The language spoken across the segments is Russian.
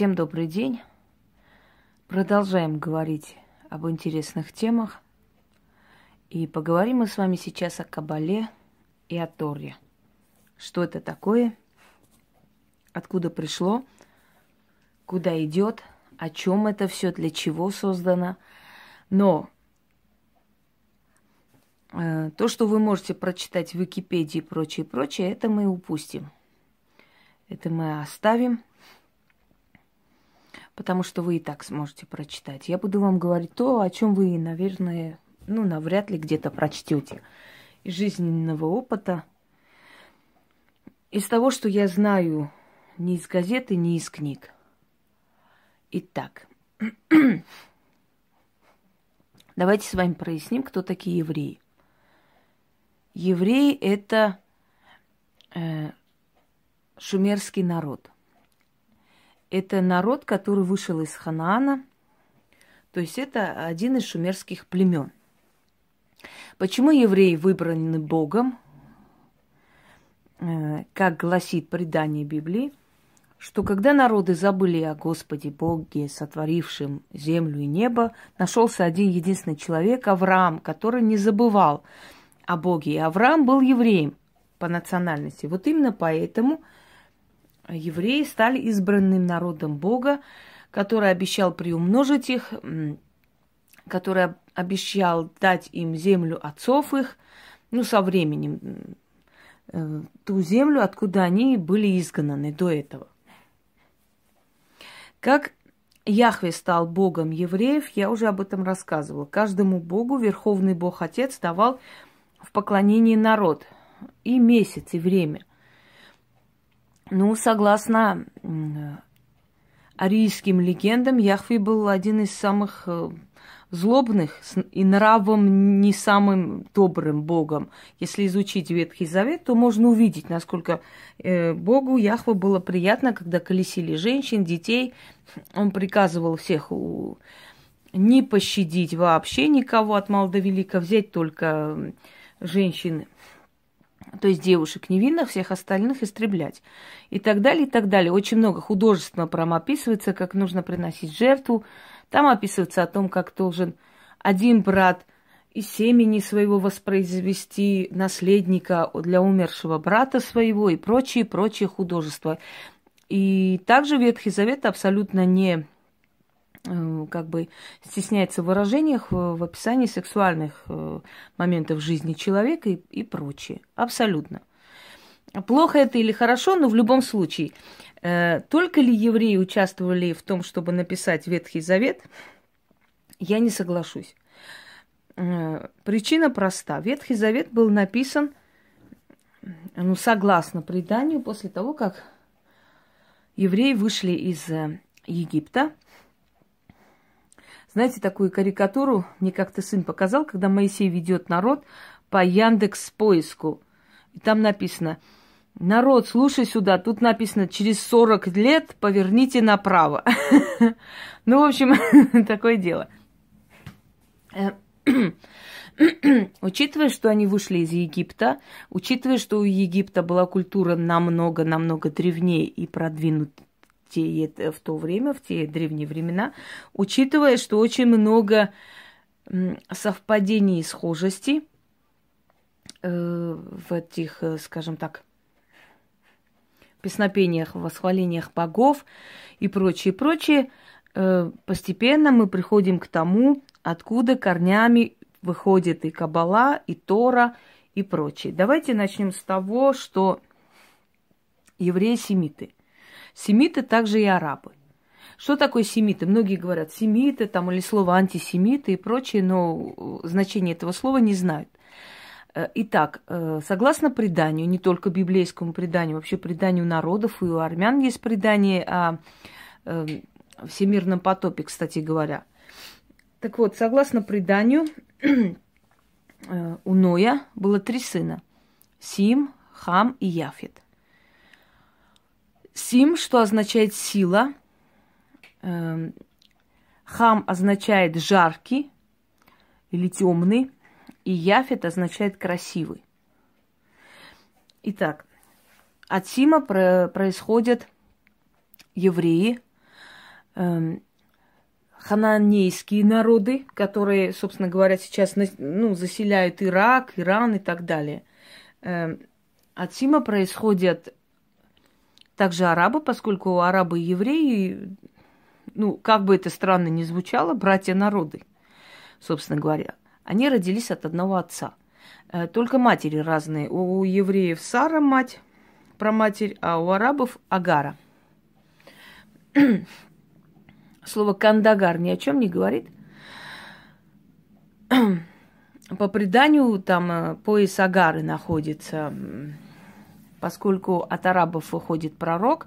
Всем добрый день. Продолжаем говорить об интересных темах. И поговорим мы с вами сейчас о Кабале и о Торе. Что это такое? Откуда пришло? Куда идет? О чем это все? Для чего создано? Но э, то, что вы можете прочитать в Википедии и прочее, прочее, это мы упустим. Это мы оставим потому что вы и так сможете прочитать. Я буду вам говорить то, о чем вы, наверное, ну, навряд ли где-то прочтете. Из жизненного опыта, из того, что я знаю не из газеты, не из книг. Итак, давайте с вами проясним, кто такие евреи. Евреи – это э, шумерский народ – это народ, который вышел из Ханаана, то есть это один из шумерских племен. Почему евреи выбраны Богом? Э, как гласит предание Библии, что когда народы забыли о Господе Боге, сотворившем землю и небо, нашелся один единственный человек, Авраам, который не забывал о Боге. И Авраам был евреем по национальности. Вот именно поэтому – евреи стали избранным народом Бога, который обещал приумножить их, который обещал дать им землю отцов их, ну, со временем, э, ту землю, откуда они были изгнаны до этого. Как Яхве стал богом евреев, я уже об этом рассказывала. Каждому богу Верховный Бог Отец давал в поклонении народ и месяц, и время. Ну, согласно арийским легендам, Яхве был один из самых э, злобных и нравом не самым добрым Богом. Если изучить Ветхий Завет, то можно увидеть, насколько э, Богу Яхве было приятно, когда колесили женщин, детей. Он приказывал всех не пощадить вообще никого от мала до велика, взять только женщин то есть девушек невинных, всех остальных истреблять. И так далее, и так далее. Очень много художественно прям описывается, как нужно приносить жертву. Там описывается о том, как должен один брат из семени своего воспроизвести наследника для умершего брата своего и прочие, прочие художества. И также Ветхий Завет абсолютно не как бы стесняется в выражениях, в описании сексуальных э, моментов жизни человека и, и прочее. Абсолютно. Плохо это или хорошо, но в любом случае, э, только ли евреи участвовали в том, чтобы написать Ветхий Завет, я не соглашусь. Причина проста. Ветхий Завет был написан, ну, согласно преданию, после того, как евреи вышли из Египта – знаете, такую карикатуру мне как-то сын показал, когда Моисей ведет народ по Яндекс поиску. И там написано, народ, слушай сюда, тут написано, через 40 лет поверните направо. Ну, в общем, такое дело. Учитывая, что они вышли из Египта, учитывая, что у Египта была культура намного-намного древнее и продвинутее, те, в то время, в те древние времена, учитывая, что очень много совпадений и схожестей э, в этих, э, скажем так, песнопениях, восхвалениях богов и прочее, прочее, э, постепенно мы приходим к тому, откуда корнями выходит и Кабала, и Тора, и прочее. Давайте начнем с того, что евреи-семиты – Семиты также и арабы. Что такое семиты? Многие говорят семиты там, или слово антисемиты и прочее, но значение этого слова не знают. Э, итак, э, согласно преданию, не только библейскому преданию, вообще преданию народов, и у армян есть предание о э, всемирном потопе, кстати говоря. Так вот, согласно преданию, у Ноя было три сына – Сим, Хам и Яфет – Сим, что означает сила. Эм, хам означает жаркий или темный. И Яфет означает красивый. Итак, от Сима происходят евреи, эм, хананейские народы, которые, собственно говоря, сейчас ну, заселяют Ирак, Иран и так далее. Эм, от Сима происходят также арабы, поскольку арабы и евреи, ну, как бы это странно ни звучало, братья народы, собственно говоря. Они родились от одного отца. Э, только матери разные. У евреев Сара мать, про матерь, а у арабов Агара. Слово кандагар ни о чем не говорит. По преданию, там э, пояс Агары находится, поскольку от арабов выходит пророк,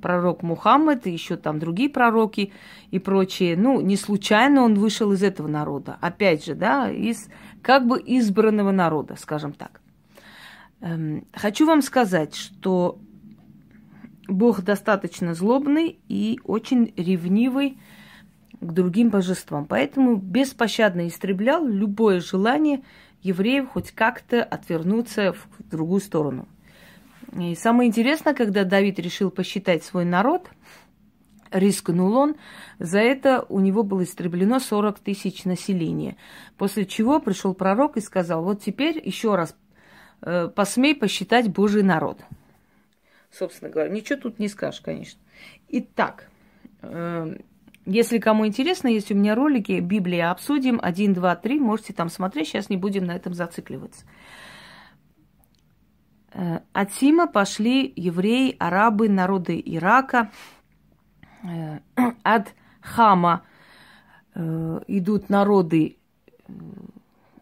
пророк Мухаммад, и еще там другие пророки и прочие. Ну, не случайно он вышел из этого народа. Опять же, да, из как бы избранного народа, скажем так. Эм, хочу вам сказать, что Бог достаточно злобный и очень ревнивый к другим божествам. Поэтому беспощадно истреблял любое желание евреев хоть как-то отвернуться в другую сторону. И самое интересное, когда Давид решил посчитать свой народ, рискнул он, за это у него было истреблено 40 тысяч населения. После чего пришел пророк и сказал, вот теперь еще раз э, посмей посчитать Божий народ собственно говоря. Ничего тут не скажешь, конечно. Итак, э, если кому интересно, есть у меня ролики «Библия обсудим», 1, 2, 3, можете там смотреть, сейчас не будем на этом зацикливаться. Э, от Сима пошли евреи, арабы, народы Ирака. Э, от Хама идут народы,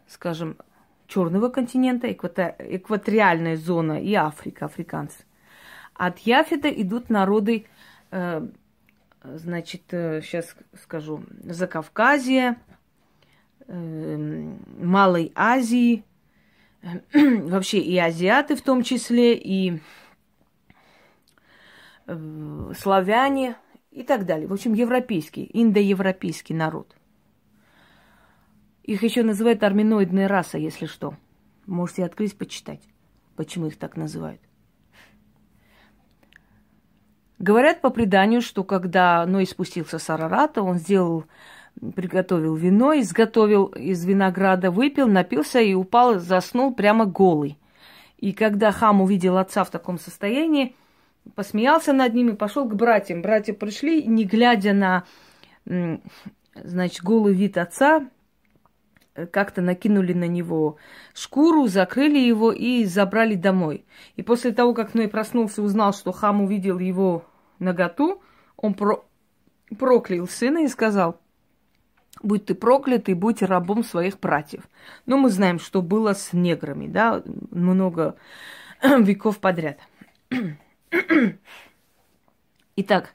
скажем, Черного континента, экваториальная зона и Африка, африканцы. От Яфета идут народы, э, значит, сейчас э, скажу, Закавказья, э, Малой Азии, вообще и азиаты в том числе, и славяне и так далее. В общем, европейский, индоевропейский народ. Их еще называют арминоидная раса, если что. Можете открыть, почитать, почему их так называют. Говорят по преданию, что когда Ной спустился с Арарата, он сделал, приготовил вино, изготовил из винограда, выпил, напился и упал, заснул прямо голый. И когда Хам увидел отца в таком состоянии, посмеялся над ним и пошел к братьям. Братья пришли, не глядя на, значит, голый вид отца, как-то накинули на него шкуру, закрыли его и забрали домой. И после того, как Ной проснулся и узнал, что Хам увидел его наготу, он про... проклял сына и сказал, будь ты проклят и будь рабом своих братьев. Но мы знаем, что было с неграми, да, много веков подряд. Итак,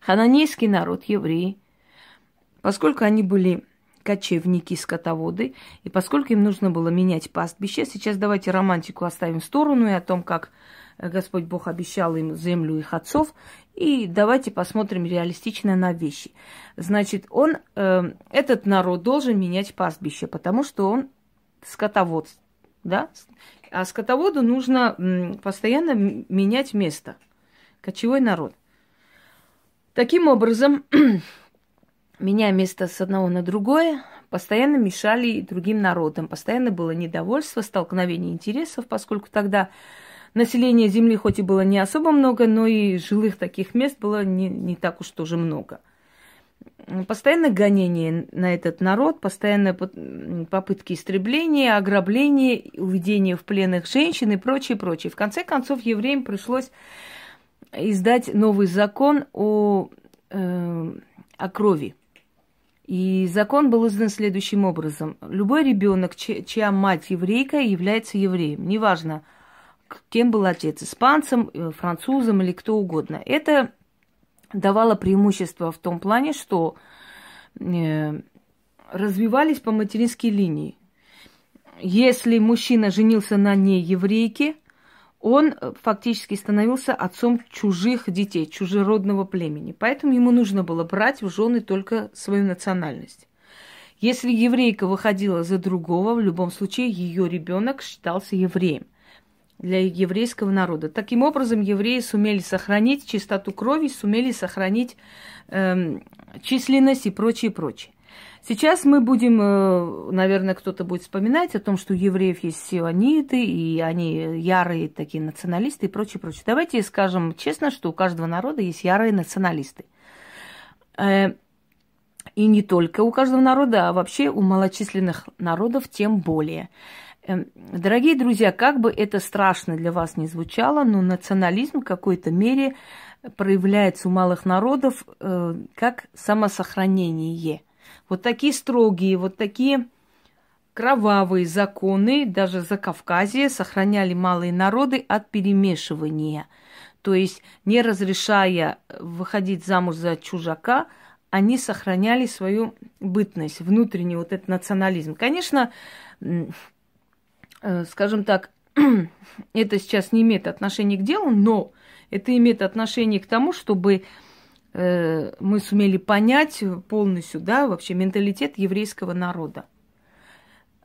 хананейский народ, евреи, поскольку они были кочевники, скотоводы, и поскольку им нужно было менять пастбище, сейчас давайте романтику оставим в сторону и о том, как Господь Бог обещал им землю их отцов, и давайте посмотрим реалистично на вещи. Значит, он, э, этот народ должен менять пастбище, потому что он скотовод, да? А скотоводу нужно постоянно менять место. Кочевой народ. Таким образом, меняя место с одного на другое, постоянно мешали другим народам. Постоянно было недовольство, столкновение интересов, поскольку тогда население Земли хоть и было не особо много, но и жилых таких мест было не, не так уж тоже много. Постоянно гонение на этот народ, постоянно попытки истребления, ограбления, уведения в пленных женщин и прочее, прочее. В конце концов, евреям пришлось издать новый закон о, э, о крови. И закон был издан следующим образом. Любой ребенок, чья мать еврейка, является евреем. Неважно, кем был отец, испанцем, э, французом или кто угодно. Это давало преимущество в том плане, что э, развивались по материнской линии. Если мужчина женился на нееврейке, он э, фактически становился отцом чужих детей, чужеродного племени. Поэтому ему нужно было брать в жены только свою национальность. Если еврейка выходила за другого, в любом случае ее ребенок считался евреем для еврейского народа. Таким образом, евреи сумели сохранить чистоту крови, сумели сохранить э, численность и прочее, прочее. Сейчас мы будем, э, наверное, кто-то будет вспоминать о том, что у евреев есть сиониты, и они ярые такие националисты и прочее, прочее. Давайте скажем честно, что у каждого народа есть ярые националисты. Э, и не только у каждого народа, а вообще у малочисленных народов тем более. Э, дорогие друзья, как бы это страшно для вас не звучало, но национализм в какой-то мере проявляется у малых народов как самосохранение – вот такие строгие, вот такие кровавые законы даже за Кавказе сохраняли малые народы от перемешивания. То есть, не разрешая выходить замуж за чужака, они сохраняли свою бытность, внутренний вот этот национализм. Конечно, э, скажем так, это сейчас не имеет отношения к делу, но это имеет отношение к тому, чтобы Э, мы сумели понять полностью, да, вообще менталитет еврейского народа.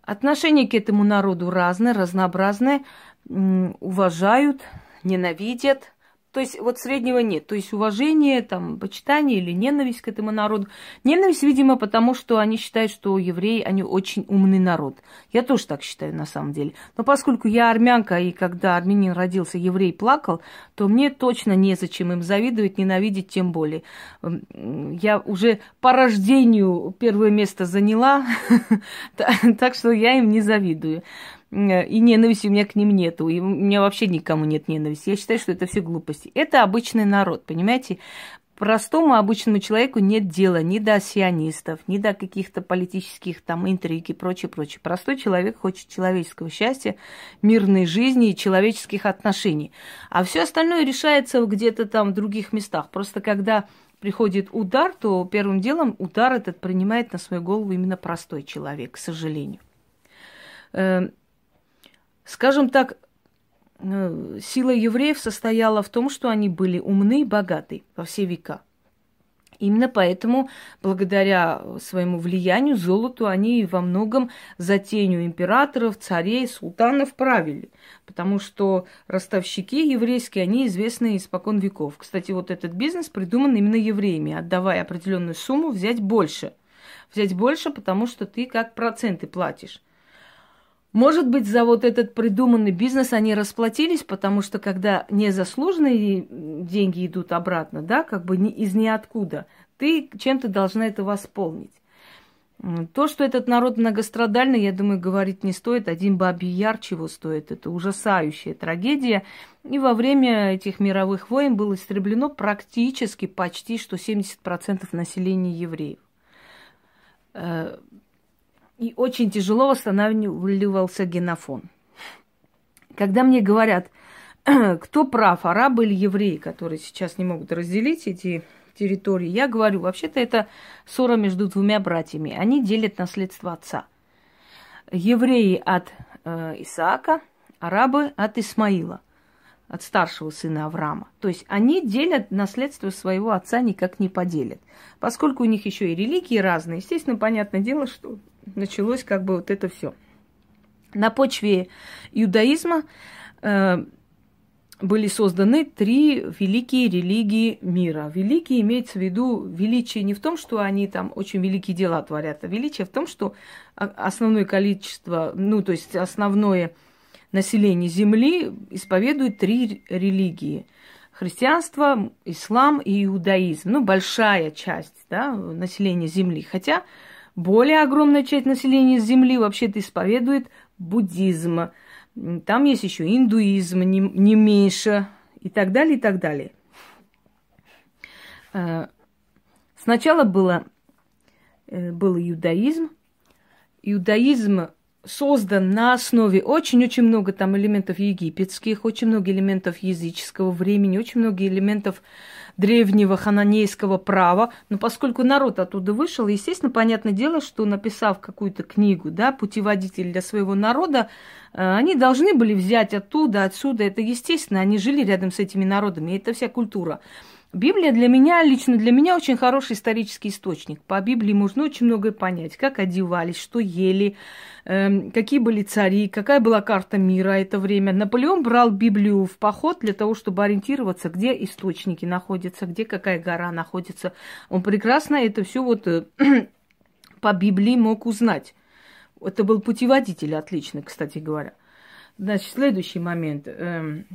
Отношение к этому народу разное, разнообразное, уважают, ненавидят – то есть вот среднего нет. То есть уважение, там, почитание или ненависть к этому народу. Ненависть, видимо, потому что они считают, что евреи, они очень умный народ. Я тоже так считаю на самом деле. Но поскольку я армянка, и когда армянин родился, еврей плакал, то мне точно незачем им завидовать, ненавидеть тем более. Я уже по рождению первое место заняла, так что я им не завидую. Э, и ненависти у меня к ним нету, и у меня вообще никому нет ненависти. Я считаю, что это все глупости. Это обычный народ, понимаете? Простому обычному человеку нет дела ни до сионистов, ни до каких-то политических там интриг и прочее, прочее. Простой человек хочет человеческого счастья, мирной жизни и человеческих отношений. А все остальное решается где-то там в других местах. Просто когда приходит удар, то первым делом удар этот принимает на свою голову именно простой человек, к сожалению. Скажем так, э, сила евреев состояла в том, что они были умны и богаты во все века. Именно поэтому, благодаря своему влиянию, золоту, они во многом за тенью императоров, царей, султанов правили. Потому что ростовщики еврейские, они известны испокон веков. Кстати, вот этот бизнес придуман именно евреями. Отдавая определенную сумму, взять больше. Взять больше, потому что ты как проценты платишь. Может быть, за вот этот придуманный бизнес они расплатились, потому что когда незаслуженные деньги идут обратно, да, как бы из ниоткуда, ты чем-то должна это восполнить. То, что этот народ многострадальный, я думаю, говорить не стоит. Один бабий яр чего стоит. Это ужасающая трагедия. И во время этих мировых войн было истреблено практически почти что 70% населения евреев. И очень тяжело восстанавливался генофон. Когда мне говорят, кто прав, арабы или евреи, которые сейчас не могут разделить эти территории, я говорю, вообще-то это ссора между двумя братьями. Они делят наследство отца. Евреи от э, Исаака, арабы от Исмаила, от старшего сына Авраама. То есть они делят наследство своего отца, никак не поделят. Поскольку у них еще и религии разные, естественно, понятное дело, что началось как бы вот это все. На почве иудаизма э, были созданы три великие религии мира. Великие имеется в виду величие не в том, что они там очень великие дела творят, а величие в том, что основное количество, ну то есть основное население Земли исповедует три религии. Христианство, ислам и иудаизм. Ну, большая часть да, населения Земли. Хотя более огромная часть населения Земли вообще-то исповедует буддизм. Там есть еще индуизм, не, не меньше, и так далее, и так далее. Э, сначала было, э, был иудаизм. Иудаизм создан на основе очень-очень много там элементов египетских, очень много элементов языческого времени, очень много элементов древнего хананейского права. Но поскольку народ оттуда вышел, естественно, понятное дело, что написав какую-то книгу, да, путеводитель для своего народа, э, они должны были взять оттуда, отсюда. Это естественно, они жили рядом с этими народами, это вся культура. Библия для меня, лично для меня, очень хороший исторический источник. По Библии можно очень многое понять, как одевались, что ели, э, какие были цари, какая была карта мира это время. Наполеон брал Библию в поход для того, чтобы ориентироваться, где источники находятся, где какая гора находится. Он прекрасно это все вот э, по Библии мог узнать. Это был путеводитель отличный, кстати говоря. Значит, следующий момент. Эм,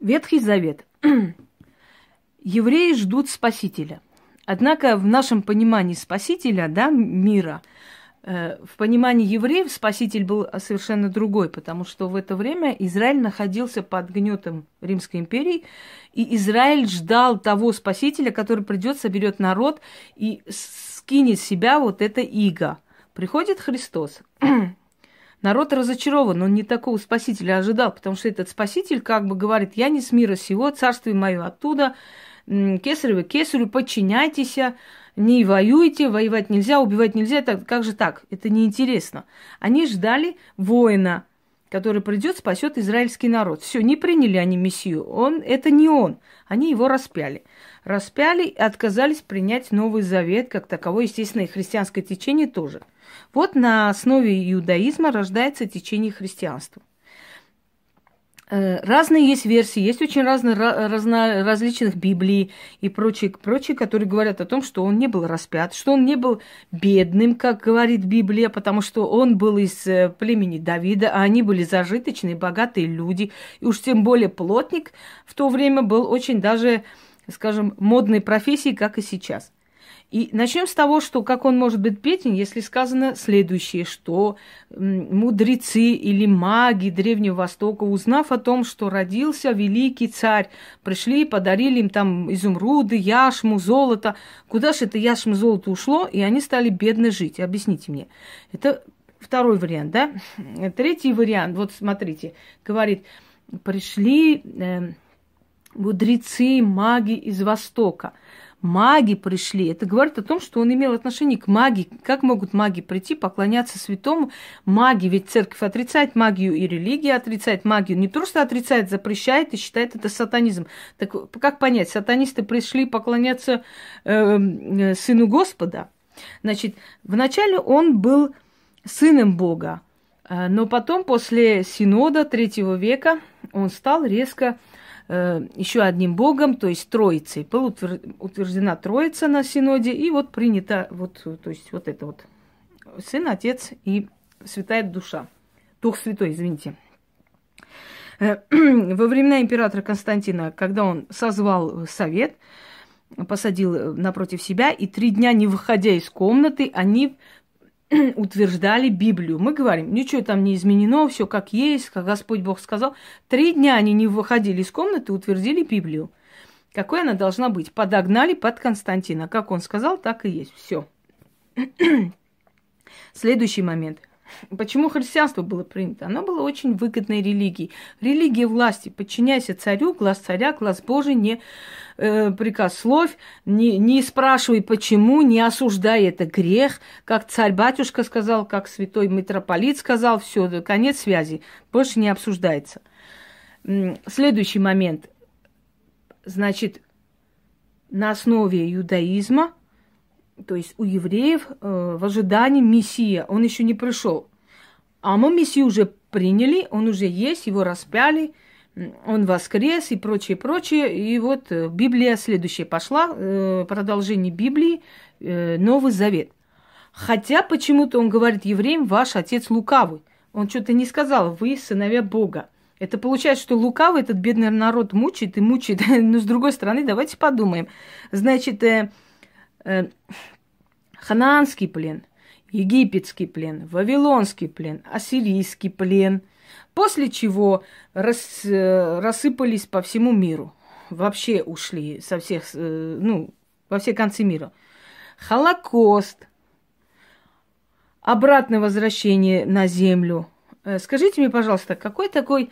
Ветхий Завет. Евреи ждут Спасителя. Однако в нашем понимании Спасителя, да, мира, э, в понимании евреев Спаситель был совершенно другой, потому что в это время Израиль находился под гнетом Римской империи, и Израиль ждал того Спасителя, который придет, соберет народ и скинет с себя вот это иго. Приходит Христос. Народ разочарован, он не такого спасителя ожидал, потому что этот спаситель как бы говорит, я не с мира сего, царствие мое оттуда, кесарево кесарю, подчиняйтесь, не воюйте, воевать нельзя, убивать нельзя, так, как же так? Это неинтересно. Они ждали воина, который придет, спасет израильский народ. Все, не приняли они Мессию. Он, это не он. Они его распяли. Распяли и отказались принять Новый Завет, как таковой, естественно, и христианское течение тоже – вот на основе иудаизма рождается течение христианства. Э, разные есть версии, есть очень разные, разно, различных Библий и прочие, прочие, которые говорят о том, что он не был распят, что он не был бедным, как говорит Библия, потому что он был из э, племени Давида, а они были зажиточные, богатые люди. И уж тем более плотник в то время был очень даже, скажем, модной профессией, как и сейчас. И начнем с того, что как он может быть беден, если сказано следующее, что мудрецы или маги Древнего Востока, узнав о том, что родился великий царь, пришли и подарили им там изумруды, яшму, золото. Куда же это яшму, золото ушло, и они стали бедно жить? Объясните мне. Это второй вариант, да? Третий вариант, вот смотрите, говорит, пришли э, мудрецы, маги из Востока – маги пришли. Это говорит о том, что он имел отношение к магии. Как могут маги прийти, поклоняться святому? Маги, ведь церковь отрицает магию и религия отрицает магию. Не просто отрицает, запрещает и считает это сатанизм. Так как понять, сатанисты пришли поклоняться э, сыну Господа? Значит, вначале он был сыном Бога, э, но потом, после синода третьего века, он стал резко э, еще одним богом, то есть Троицей. Была утверждена Троица на Синоде, и вот принято вот, то есть вот это вот Сын, Отец и Святая Душа. Дух Святой, извините. Э, во времена императора Константина, когда он созвал совет, посадил напротив себя, и три дня, не выходя из комнаты, они утверждали Библию. Мы говорим, ничего там не изменено, все как есть, как Господь Бог сказал. Три дня они не выходили из комнаты, утвердили Библию. Какой она должна быть? Подогнали под Константина. Как он сказал, так и есть. Все. Следующий момент. Почему христианство было принято? Оно было очень выгодной религией. Религия власти. Подчиняйся царю, глаз царя, глаз Божий, не э, прикословь, не, не спрашивай почему, не осуждай это грех. Как царь-батюшка сказал, как святой митрополит сказал, все, конец связи. Больше не обсуждается. Следующий момент. Значит, на основе иудаизма – то есть у евреев э, в ожидании Мессия, он еще не пришел. А мы Мессию уже приняли, он уже есть, его распяли, он воскрес и прочее, прочее. И вот э, Библия следующая пошла, э, продолжение Библии, э, Новый Завет. Хотя почему-то он говорит евреям, ваш отец лукавый. Он что-то не сказал, вы сыновья Бога. Это получается, что лукавый этот бедный народ мучает и мучает. Но с другой стороны, давайте подумаем. Значит, э, ханаанский плен, египетский плен, вавилонский плен, ассирийский плен, после чего рас, э, рассыпались по всему миру. Вообще ушли со всех, э, ну, во все концы мира. Холокост, обратное возвращение на землю. Э, скажите мне, пожалуйста, какой такой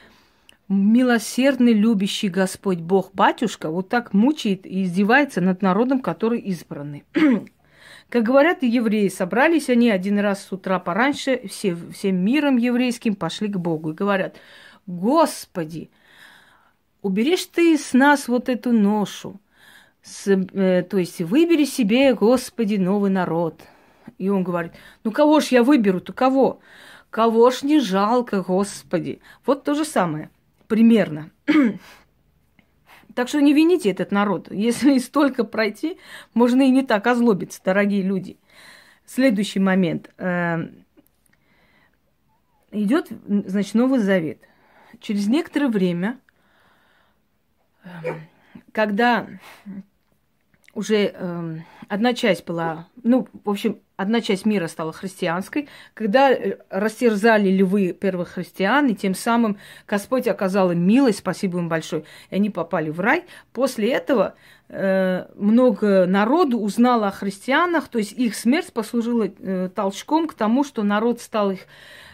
милосердный, любящий Господь Бог Батюшка вот так мучает и издевается над народом, который избранный. Как говорят евреи, собрались они один раз с утра пораньше, все, всем миром еврейским пошли к Богу и говорят, Господи, уберешь ты с нас вот эту ношу, с, э, то есть выбери себе, Господи, новый народ. И он говорит, ну кого ж я выберу-то, кого? Кого ж не жалко, Господи. Вот то же самое, примерно. Так что не вините этот народ. Если столько пройти, можно и не так озлобиться, дорогие люди. Следующий момент. Эм, Идет, значит, Новый Завет. Через некоторое время, эм, когда уже э, одна часть была, ну, в общем, одна часть мира стала христианской, когда э, растерзали львы первых христиан, и тем самым Господь оказал им милость, спасибо им большое, и они попали в рай. После этого э, много народу узнало о христианах, то есть их смерть послужила э, толчком к тому, что народ стал их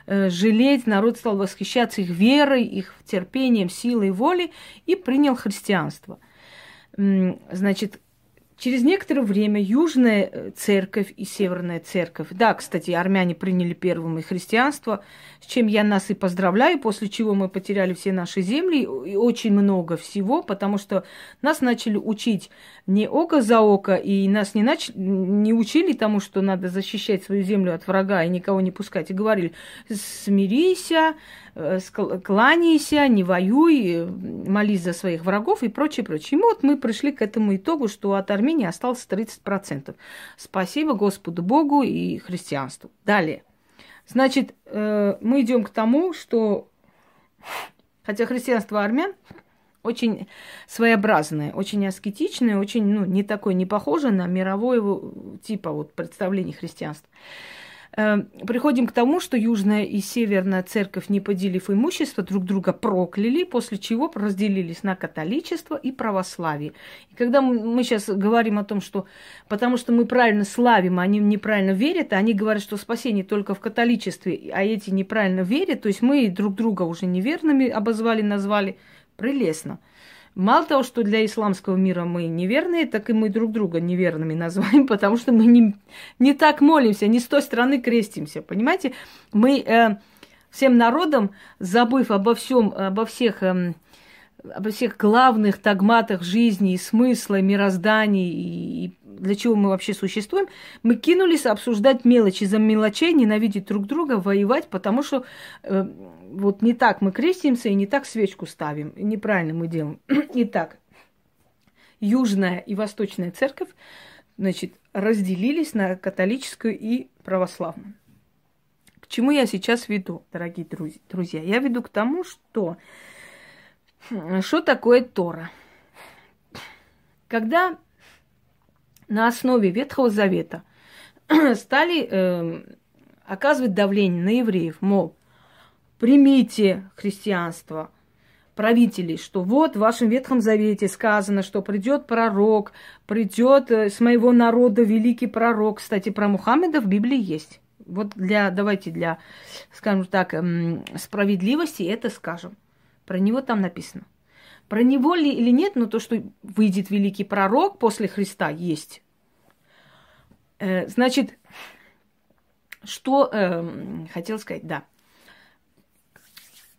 э, жалеть, народ стал восхищаться их верой, их терпением, силой воли и принял христианство. Значит, Через некоторое время Южная э, церковь и Северная церковь, да, кстати, армяне приняли первым и христианство, с чем я нас и поздравляю, после чего мы потеряли все наши земли и очень много всего, потому что нас начали учить не око за око, и нас не, нач... не учили тому, что надо защищать свою землю от врага и никого не пускать, и говорили, смирися, Э, кланяйся, не воюй, молись за своих врагов и прочее, прочее. И вот мы пришли к этому итогу, что от Армении осталось 30%. Спасибо Господу Богу и христианству. Далее. Значит, э, мы идем к тому, что хотя христианство армян очень своеобразное, очень аскетичное, очень, ну, не такое, не похоже на мировое типа вот представление христианства. Эм, приходим к тому, что Южная и Северная церковь, не поделив имущество, друг друга прокляли, после чего разделились на католичество и православие. И когда мы сейчас говорим о том, что потому что мы правильно славим, а они неправильно верят, а они говорят, что спасение только в католичестве, а эти неправильно верят, то есть мы друг друга уже неверными обозвали, назвали, прелестно. Мало того, что для исламского мира мы неверные, так и мы друг друга неверными называем, потому что мы не, не так молимся, не с той стороны крестимся. Понимаете, мы э, всем народом, забыв обо всем, обо всех, э, обо всех главных догматах жизни и смысла, мироздания и, и для чего мы вообще существуем, мы кинулись обсуждать мелочи за мелочей, ненавидеть друг друга, воевать, потому что э, вот не так мы крестимся и не так свечку ставим. Неправильно мы делаем. Итак, Южная и Восточная церковь, значит, разделились на католическую и православную. К чему я сейчас веду, дорогие друзья? Я веду к тому, что что такое Тора? Когда на основе Ветхого Завета стали э, оказывать давление на евреев, мол, примите христианство, правителей, что вот в вашем Ветхом Завете сказано, что придет пророк, придет э, с моего народа великий пророк. Кстати, про Мухаммеда в Библии есть. Вот для, давайте для, скажем так, эм, справедливости это скажем. Про него там написано. Про него ли или нет, но то, что выйдет великий пророк после Христа, есть. Э, значит, что э, хотел сказать, да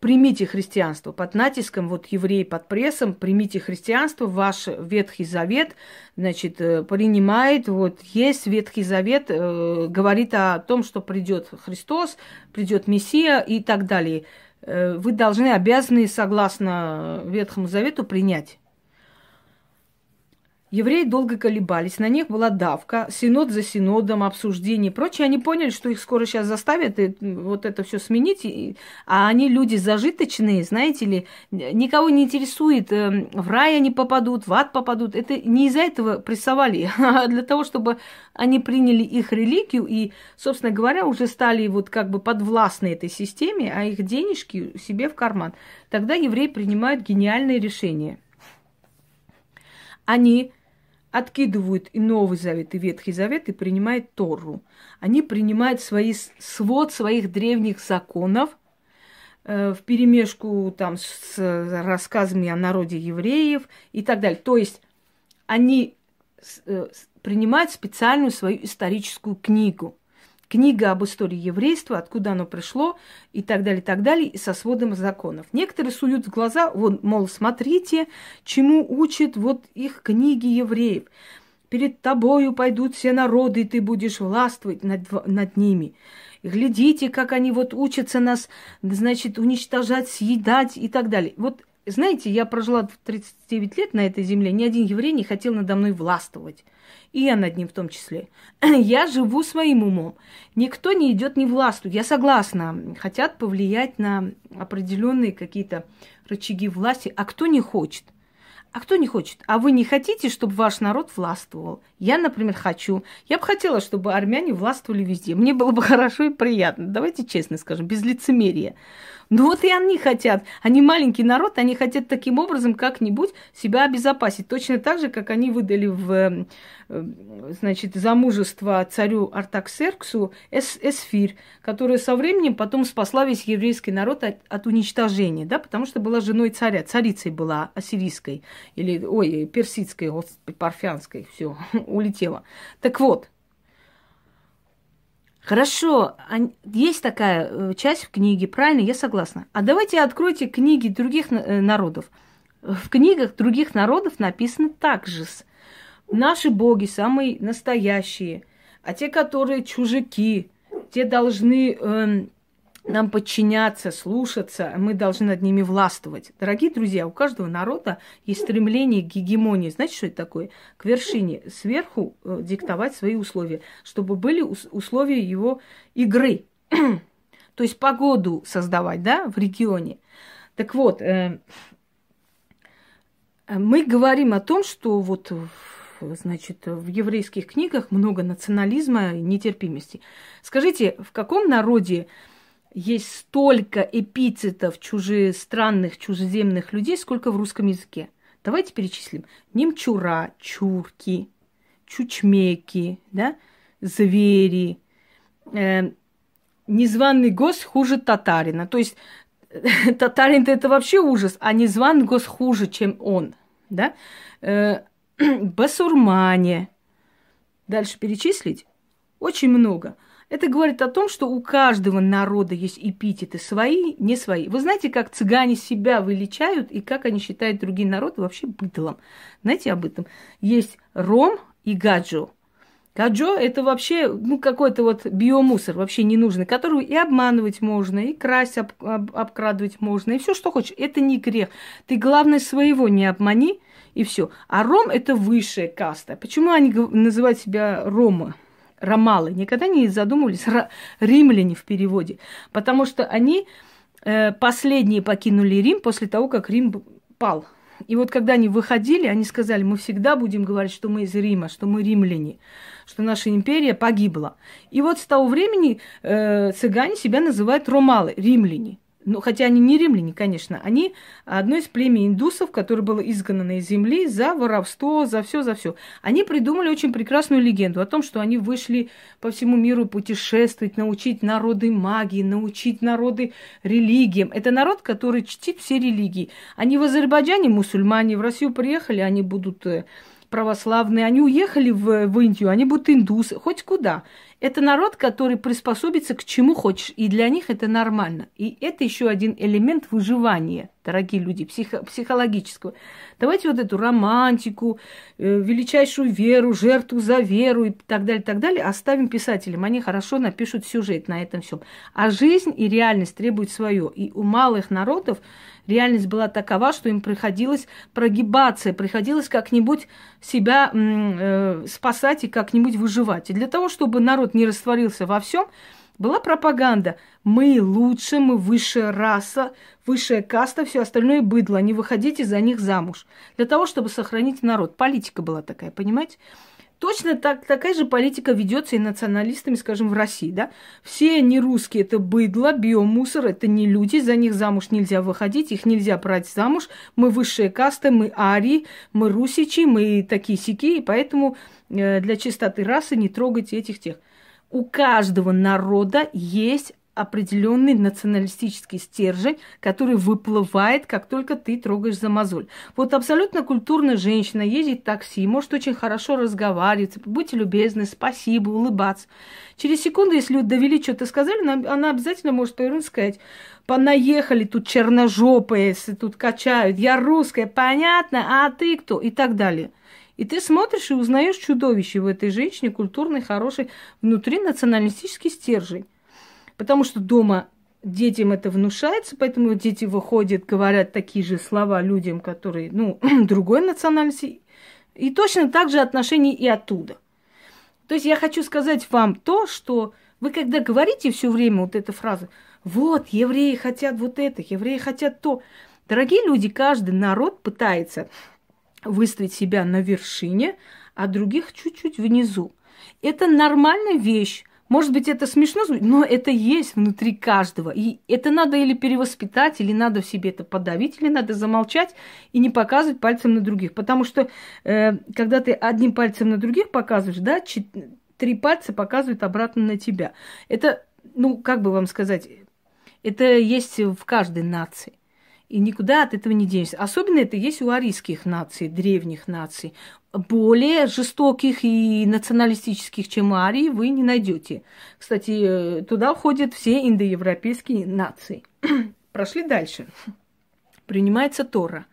примите христианство под натиском, вот евреи под прессом, примите христианство, ваш Ветхий Завет, значит, э, принимает, вот есть Ветхий Завет, э, говорит о том, что придет Христос, придет Мессия и так далее. Э, вы должны, обязаны, согласно Ветхому Завету, принять. Евреи долго колебались, на них была давка, синод за синодом, обсуждение и прочее. Они поняли, что их скоро сейчас заставят вот это все сменить, а они люди зажиточные, знаете ли, никого не интересует, эм, в рай они попадут, в ад попадут. Это не из-за этого прессовали, а для того, чтобы они приняли их религию и, собственно говоря, уже стали вот как бы подвластны этой системе, а их денежки себе в карман. Тогда евреи принимают гениальное решение. Они откидывают и Новый Завет, и Ветхий Завет и принимают Тору. Они принимают свои, свод своих древних законов э, в перемешку там с рассказами о народе евреев и так далее. То есть они э, принимают специальную свою историческую книгу. Книга об истории еврейства, откуда оно пришло и так далее, и так далее, и со сводом законов. Некоторые суют в глаза, вот, мол, смотрите, чему учат вот их книги евреев. Перед тобою пойдут все народы, и ты будешь властвовать над, над ними. Глядите, как они вот учатся нас, значит, уничтожать, съедать и так далее. Вот знаете, я прожила 39 лет на этой земле, ни один еврей не хотел надо мной властвовать. И я над ним в том числе. Я живу своим умом. Никто не идет не властвует. Я согласна. Хотят повлиять на определенные какие-то рычаги власти. А кто не хочет? А кто не хочет? А вы не хотите, чтобы ваш народ властвовал? Я, например, хочу. Я бы хотела, чтобы армяне властвовали везде. Мне было бы хорошо и приятно. Давайте честно скажем, без лицемерия. Ну вот и они хотят. Они маленький народ, они хотят таким образом как-нибудь себя обезопасить. Точно так же, как они выдали в э, значит, замужество царю Артаксерксу эс Эсфирь, которая со временем потом спасла весь еврейский народ от, от уничтожения, да, потому что была женой царя, царицей была ассирийской, или, ой, персидской, господи, парфянской, все, улетела. Так вот, Хорошо, есть такая э, часть в книге, правильно, я согласна. А давайте откройте книги других э, народов. В книгах других народов написано так же. Наши боги самые настоящие, а те, которые чужаки, те должны э, нам подчиняться, слушаться, мы должны над ними властвовать. Дорогие друзья, у каждого народа есть стремление к гегемонии. Знаете, что это такое? К вершине, сверху э, диктовать свои условия, чтобы были условия его игры. То есть погоду создавать, да, в регионе. Так вот, э, мы говорим о том, что вот значит, в еврейских книгах много национализма и нетерпимости. Скажите, в каком народе есть столько эпитетов чужестранных, чужеземных людей, сколько в русском языке. Давайте перечислим. Немчура, чурки, чучмеки, да, звери, э, незваный гость хуже татарина. То есть татарин это вообще ужас, а незваный гость хуже, чем он, да. Э, басурмане. Дальше перечислить? Очень много. Это говорит о том, что у каждого народа есть эпитеты свои, не свои. Вы знаете, как цыгане себя выличают и как они считают другие народы вообще быдлом. Знаете об этом? Есть ром и гаджо. Гаджо – это вообще ну, какой-то вот биомусор, вообще ненужный, который и обманывать можно, и красть, об, об, обкрадывать можно, и все, что хочешь. Это не грех. Ты, главное, своего не обмани, и все. А ром – это высшая каста. Почему они называют себя рома? ромалы, никогда не задумывались, римляне в переводе, потому что они э, последние покинули Рим после того, как Рим пал. И вот когда они выходили, они сказали, мы всегда будем говорить, что мы из Рима, что мы римляне, что наша империя погибла. И вот с того времени э, цыгане себя называют ромалы, римляне ну, хотя они не римляне, конечно, они одно из племени индусов, которое было изгнано из земли за воровство, за все, за все. Они придумали очень прекрасную легенду о том, что они вышли по всему миру путешествовать, научить народы магии, научить народы религиям. Это народ, который чтит все религии. Они в Азербайджане мусульмане, в Россию приехали, они будут э, православные, они уехали в, в Индию, они будут индусы, хоть куда. Это народ, который приспособится к чему хочешь, и для них это нормально. И это еще один элемент выживания, дорогие люди, психо- психологического. Давайте вот эту романтику, э, величайшую веру, жертву за веру и так далее, так далее оставим писателям. Они хорошо напишут сюжет на этом всем. А жизнь и реальность требуют свое. И у малых народов реальность была такова, что им приходилось прогибаться, приходилось как-нибудь себя э, спасать и как-нибудь выживать. И для того, чтобы народ не растворился во всем, была пропаганда. Мы лучше, мы высшая раса, высшая каста, все остальное быдло. Не выходите за них замуж. Для того, чтобы сохранить народ. Политика была такая, понимаете? Точно так, такая же политика ведется и националистами, скажем, в России, да? Все не русские, это быдло, биомусор, это не люди, за них замуж нельзя выходить, их нельзя брать замуж. Мы высшие касты, мы арии, мы русичи, мы такие сики, и поэтому э, для чистоты расы не трогайте этих тех. У каждого народа есть определенный националистический стержень, который выплывает, как только ты трогаешь за мозоль. Вот абсолютно культурная женщина ездит в такси, может очень хорошо разговаривать, будьте любезны, спасибо, улыбаться. Через секунду, если довели что-то сказали, она обязательно может повернуться и сказать, понаехали тут черножопые, тут качают, я русская, понятно, а ты кто? И так далее. И ты смотришь и узнаешь чудовище в этой женщине, культурной, хорошей, внутри националистический стержень. Потому что дома детям это внушается, поэтому дети выходят, говорят такие же слова людям, которые, ну, другой национальности. И точно так же отношения и оттуда. То есть я хочу сказать вам то, что вы когда говорите все время вот эту фразу, вот, евреи хотят вот это, евреи хотят то. Дорогие люди, каждый народ пытается выставить себя на вершине, а других чуть-чуть внизу. Это нормальная вещь. Может быть, это смешно, но это есть внутри каждого. И это надо или перевоспитать, или надо в себе это подавить, или надо замолчать и не показывать пальцем на других. Потому что э, когда ты одним пальцем на других показываешь, да, три пальца показывают обратно на тебя. Это, ну, как бы вам сказать, это есть в каждой нации. И никуда от этого не денешься. Особенно это есть у арийских наций, древних наций. Более жестоких и националистических, чем арии, вы не найдете. Кстати, э, туда входят все индоевропейские нации. Прошли дальше. Принимается Тора.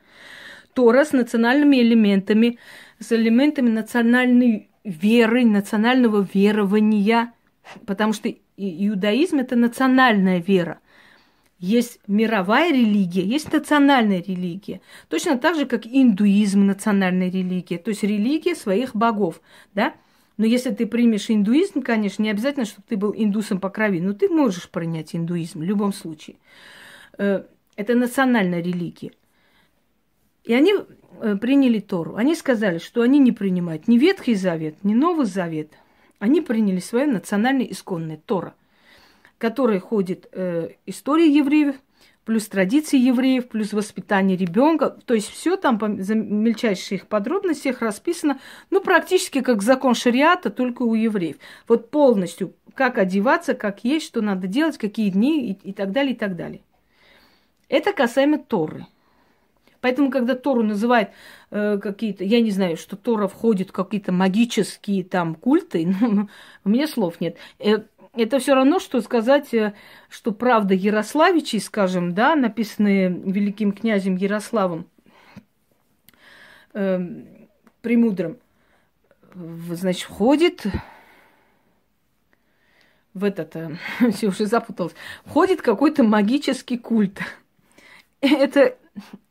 Тора с национальными элементами, с элементами национальной веры, национального верования, потому что иудаизм – это национальная вера – есть мировая религия, есть национальная религия. Точно так же, как индуизм национальная религия, то есть религия своих богов, да? Но если ты примешь индуизм, конечно, не обязательно, чтобы ты был индусом по крови, но ты можешь принять индуизм в любом случае. Э, это национальная религия. И они э, приняли Тору. Они сказали, что они не принимают ни Ветхий Завет, ни Новый Завет. Они приняли свое национальное исконное Тора – которой ходит э, история евреев, плюс традиции евреев, плюс воспитание ребенка. То есть все там по мельчайших подробностях расписано, ну, практически как закон шариата, только у евреев. Вот полностью, как одеваться, как есть, что надо делать, какие дни и, и так далее, и так далее. Это касаемо Торы. Поэтому, когда Тору называют э, какие-то, я не знаю, что Тора входит в какие-то магические там культы, ну, у меня слов нет. Это все равно, что сказать, э, что правда Ярославичей, скажем, да, написанные великим князем Ярославом, э, премудрым, значит, входит в этот, э, все уже запуталось, входит какой-то магический культ. Это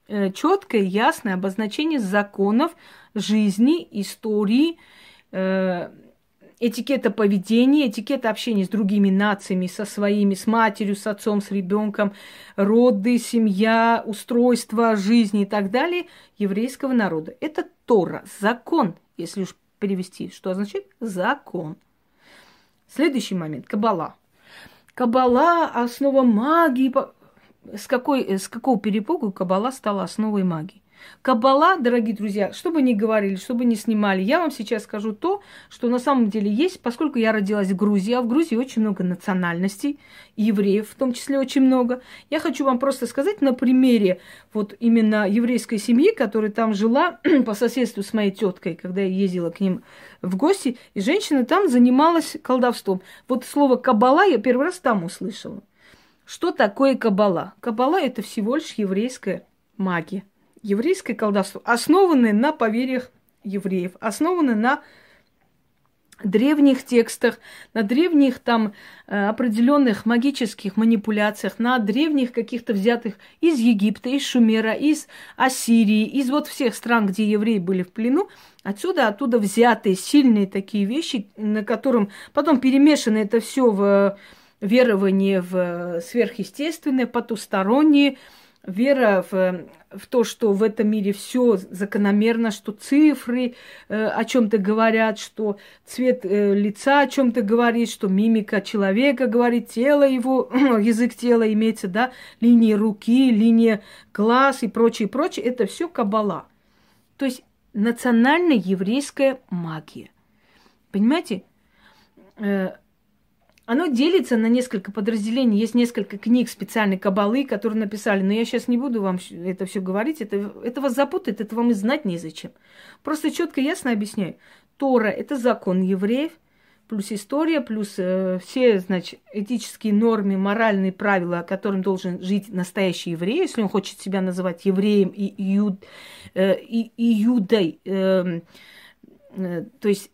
э, четкое, ясное обозначение законов жизни, истории, э, этикета поведения, этикета общения с другими нациями, со своими, с матерью, с отцом, с ребенком, роды, семья, устройство жизни и так далее еврейского народа. Это Тора, закон, если уж перевести, что означает закон. Следующий момент – Кабала. Кабала – основа магии. С, какой, с какого перепугу Кабала стала основой магии? Кабала, дорогие друзья, что бы ни говорили, что бы ни снимали, я вам сейчас скажу то, что на самом деле есть, поскольку я родилась в Грузии, а в Грузии очень много национальностей, евреев в том числе очень много. Я хочу вам просто сказать на примере вот именно еврейской семьи, которая там жила по соседству с моей теткой, когда я ездила к ним в гости, и женщина там занималась колдовством. Вот слово кабала я первый раз там услышала. Что такое кабала? Кабала это всего лишь еврейская магия еврейское колдовство, основанное на поверьях евреев, основанное на древних текстах, на древних там э, определенных магических манипуляциях, на древних каких-то взятых из Египта, из Шумера, из Ассирии, из вот всех стран, где евреи были в плену, отсюда, оттуда взятые сильные такие вещи, на котором потом перемешано это все в верование в сверхъестественное, потустороннее, вера в, в то, что в этом мире все закономерно, что цифры э, о чем-то говорят, что цвет э, лица о чем-то говорит, что мимика человека говорит, тело его, язык тела имеется, да, линии руки, линия глаз и прочее, прочее. Это все кабала. То есть национальная еврейская магия. Понимаете? Э, оно делится на несколько подразделений. Есть несколько книг специальной кабалы, которые написали. Но я сейчас не буду вам это все говорить. Это, это вас запутает, это вам и знать незачем. Просто четко, ясно объясняю. Тора – это закон евреев, плюс история, плюс э, все, значит, этические нормы, моральные правила, которым должен жить настоящий еврей, если он хочет себя называть евреем и, иуд, э, и иудой, э, э, то есть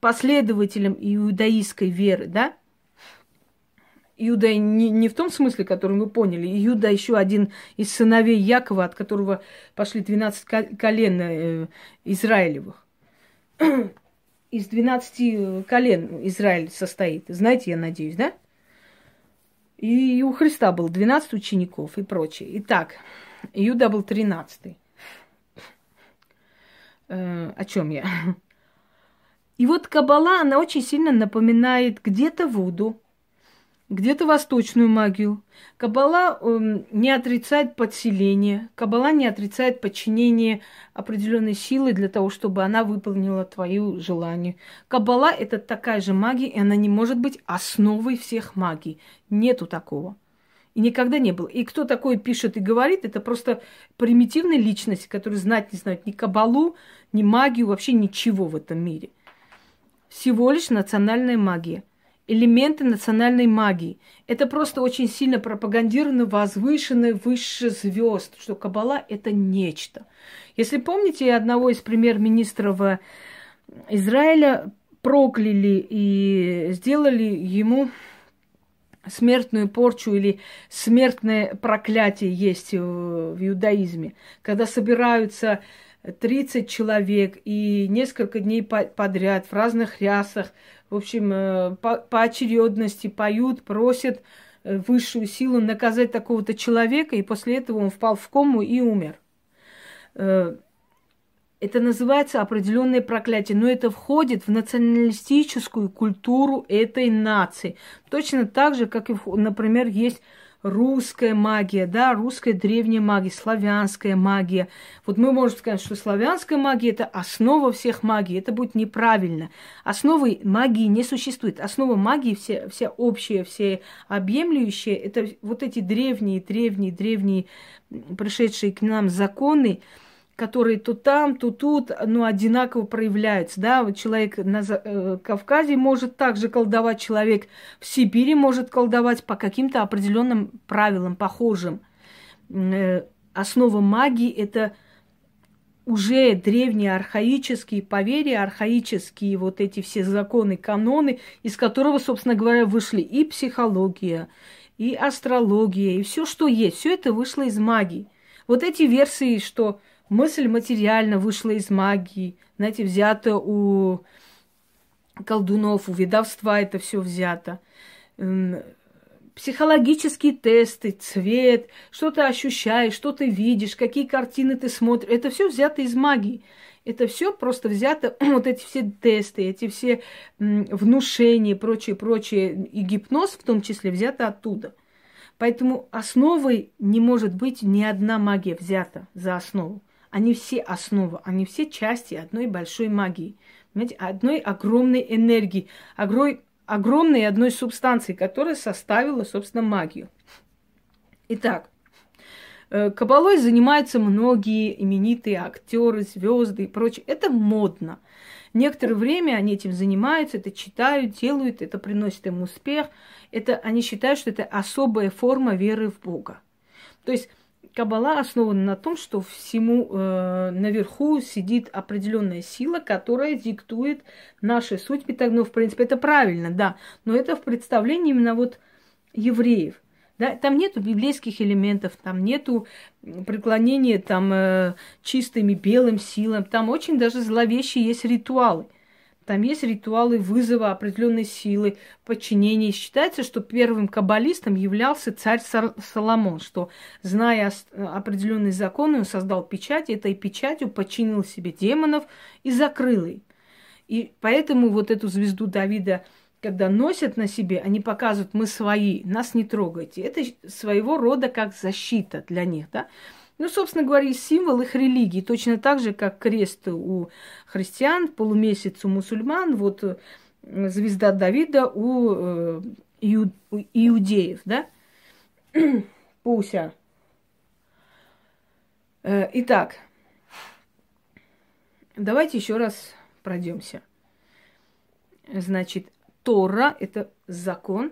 последователем иудаистской веры, да? Иуда не, не в том смысле, который мы поняли. Иуда еще один из сыновей Якова, от которого пошли 12 колен э, Израилевых. Из 12 колен Израиль состоит. Знаете, я надеюсь, да? И у Христа было 12 учеников и прочее. Итак, Иуда был 13. Э, о чем я? И вот Кабала, она очень сильно напоминает где-то Вуду, где-то восточную магию. Кабала э, не отрицает подселение, Кабала не отрицает подчинение определенной силы для того, чтобы она выполнила твое желание. Кабала – это такая же магия, и она не может быть основой всех магий. Нету такого. И никогда не было. И кто такое пишет и говорит, это просто примитивная личность, которая знать не знает ни кабалу, ни магию, вообще ничего в этом мире всего лишь национальная магия. Элементы национальной магии. Это просто очень сильно пропагандировано, возвышено выше звезд, что Кабала – это нечто. Если помните, одного из премьер-министров Израиля прокляли и сделали ему смертную порчу или смертное проклятие есть в иудаизме, когда собираются 30 человек и несколько дней подряд в разных рясах, в общем, э, по, по очередности поют, просят э, высшую силу наказать такого-то человека, и после этого он впал в кому и умер. Э, это называется определенное проклятие, но это входит в националистическую культуру этой нации. Точно так же, как и, например, есть русская магия, да, русская древняя магия, славянская магия. Вот мы можем сказать, что славянская магия – это основа всех магий. Это будет неправильно. Основы магии не существует. Основа магии, все, все общие, все объемлющие – это вот эти древние, древние, древние пришедшие к нам законы, которые то там, то тут, ну, одинаково проявляются, да, вот человек на э, Кавказе может также колдовать, человек в Сибири может колдовать по каким-то определенным правилам, похожим. Э, основа магии – это уже древние архаические поверья, архаические вот эти все законы, каноны, из которого, собственно говоря, вышли и психология, и астрология, и все, что есть, все это вышло из магии. Вот эти версии, что Мысль материально вышла из магии, знаете, взято у колдунов, у ведовства это все взято. Психологические тесты, цвет, что ты ощущаешь, что ты видишь, какие картины ты смотришь, это все взято из магии. Это все просто взято, вот эти все тесты, эти все внушения, прочее, прочее, и гипноз в том числе взято оттуда. Поэтому основой не может быть ни одна магия взята за основу. Они все основа, они все части одной большой магии. Понимаете, одной огромной энергии, огромной, огромной одной субстанции, которая составила, собственно, магию. Итак, э, Кабалой занимаются многие именитые актеры, звезды и прочее. Это модно. Некоторое время они этим занимаются, это читают, делают, это приносит им успех. Это, они считают, что это особая форма веры в Бога. То есть Кабала основана на том, что всему э, наверху сидит определенная сила, которая диктует наши судьбы. Так, ну, в принципе, это правильно, да. Но это в представлении именно вот евреев. Да, там нету библейских элементов, там нету преклонения там, э, чистыми белым силам, там очень даже зловещие есть ритуалы – там есть ритуалы вызова определенной силы, подчинения. Считается, что первым каббалистом являлся царь Соломон, что, зная определенные законы, он создал печать, этой печатью подчинил себе демонов и закрыл их. И поэтому вот эту звезду Давида, когда носят на себе, они показывают, мы свои, нас не трогайте. Это своего рода как защита для них, да. Ну, собственно говоря, символ их религии, точно так же, как крест у христиан, полумесяц у мусульман, вот звезда Давида у, э, иу, у иудеев, да? Пуся. Э, итак, давайте еще раз пройдемся. Значит, Тора – это закон,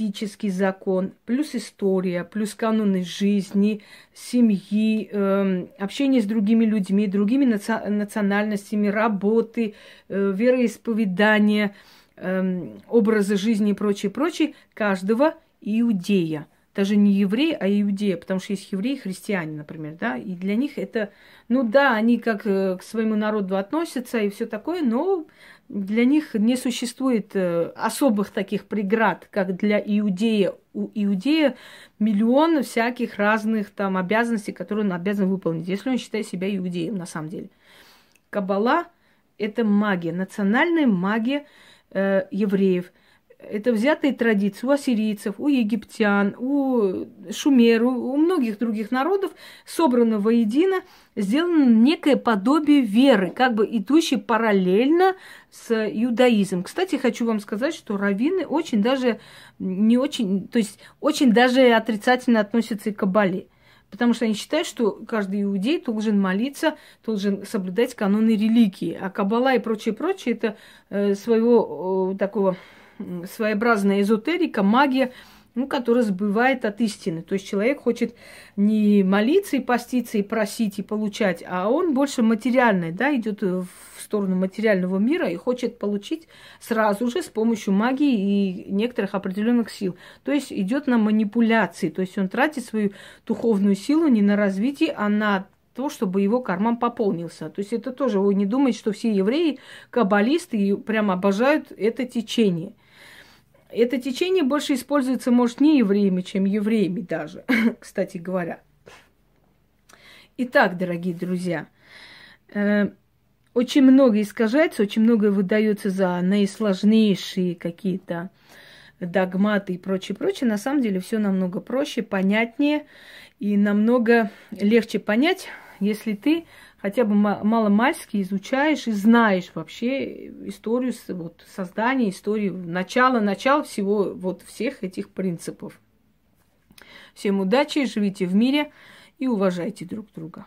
этический закон, плюс история, плюс каноны жизни, семьи, э, общение с другими людьми, другими наци- национальностями, работы, э, вероисповедания, э, образы жизни и прочее, прочее, каждого иудея – даже не еврей, а иудея, потому что есть евреи, христиане, например, да, и для них это, ну да, они как э, к своему народу относятся и все такое, но для них не существует э, особых таких преград, как для иудея. У иудея миллион всяких разных там обязанностей, которые он обязан выполнить, если он считает себя иудеем на самом деле. Кабала – это магия, национальная магия э, евреев – это взятые традиции у ассирийцев, у египтян, у шумер, у многих других народов, собрано воедино, сделано некое подобие веры, как бы идущей параллельно с иудаизмом. Кстати, хочу вам сказать, что раввины очень даже не очень, то есть очень даже отрицательно относятся и к Кабале. Потому что они считают, что каждый иудей должен молиться, должен соблюдать каноны религии. А Кабала и прочее, прочее, это э, своего э, такого своеобразная эзотерика, магия, ну, которая сбывает от истины. То есть человек хочет не молиться и поститься, и просить, и получать, а он больше материальный, да, идет в сторону материального мира и хочет получить сразу же с помощью магии и некоторых определенных сил. То есть идет на манипуляции, то есть он тратит свою духовную силу не на развитие, а на то, чтобы его карман пополнился. То есть это тоже, вы не думаете, что все евреи каббалисты и прям обожают это течение – это течение больше используется, может, не евреями, чем евреями даже, кстати говоря. Итак, дорогие друзья, э, очень много искажается, очень многое выдается за наисложнейшие какие-то догматы и прочее, прочее. На самом деле все намного проще, понятнее и намного легче понять, если ты хотя бы маломальски изучаешь и знаешь вообще историю вот, создания, историю, начало, начало всего вот всех этих принципов. Всем удачи, живите в мире и уважайте друг друга.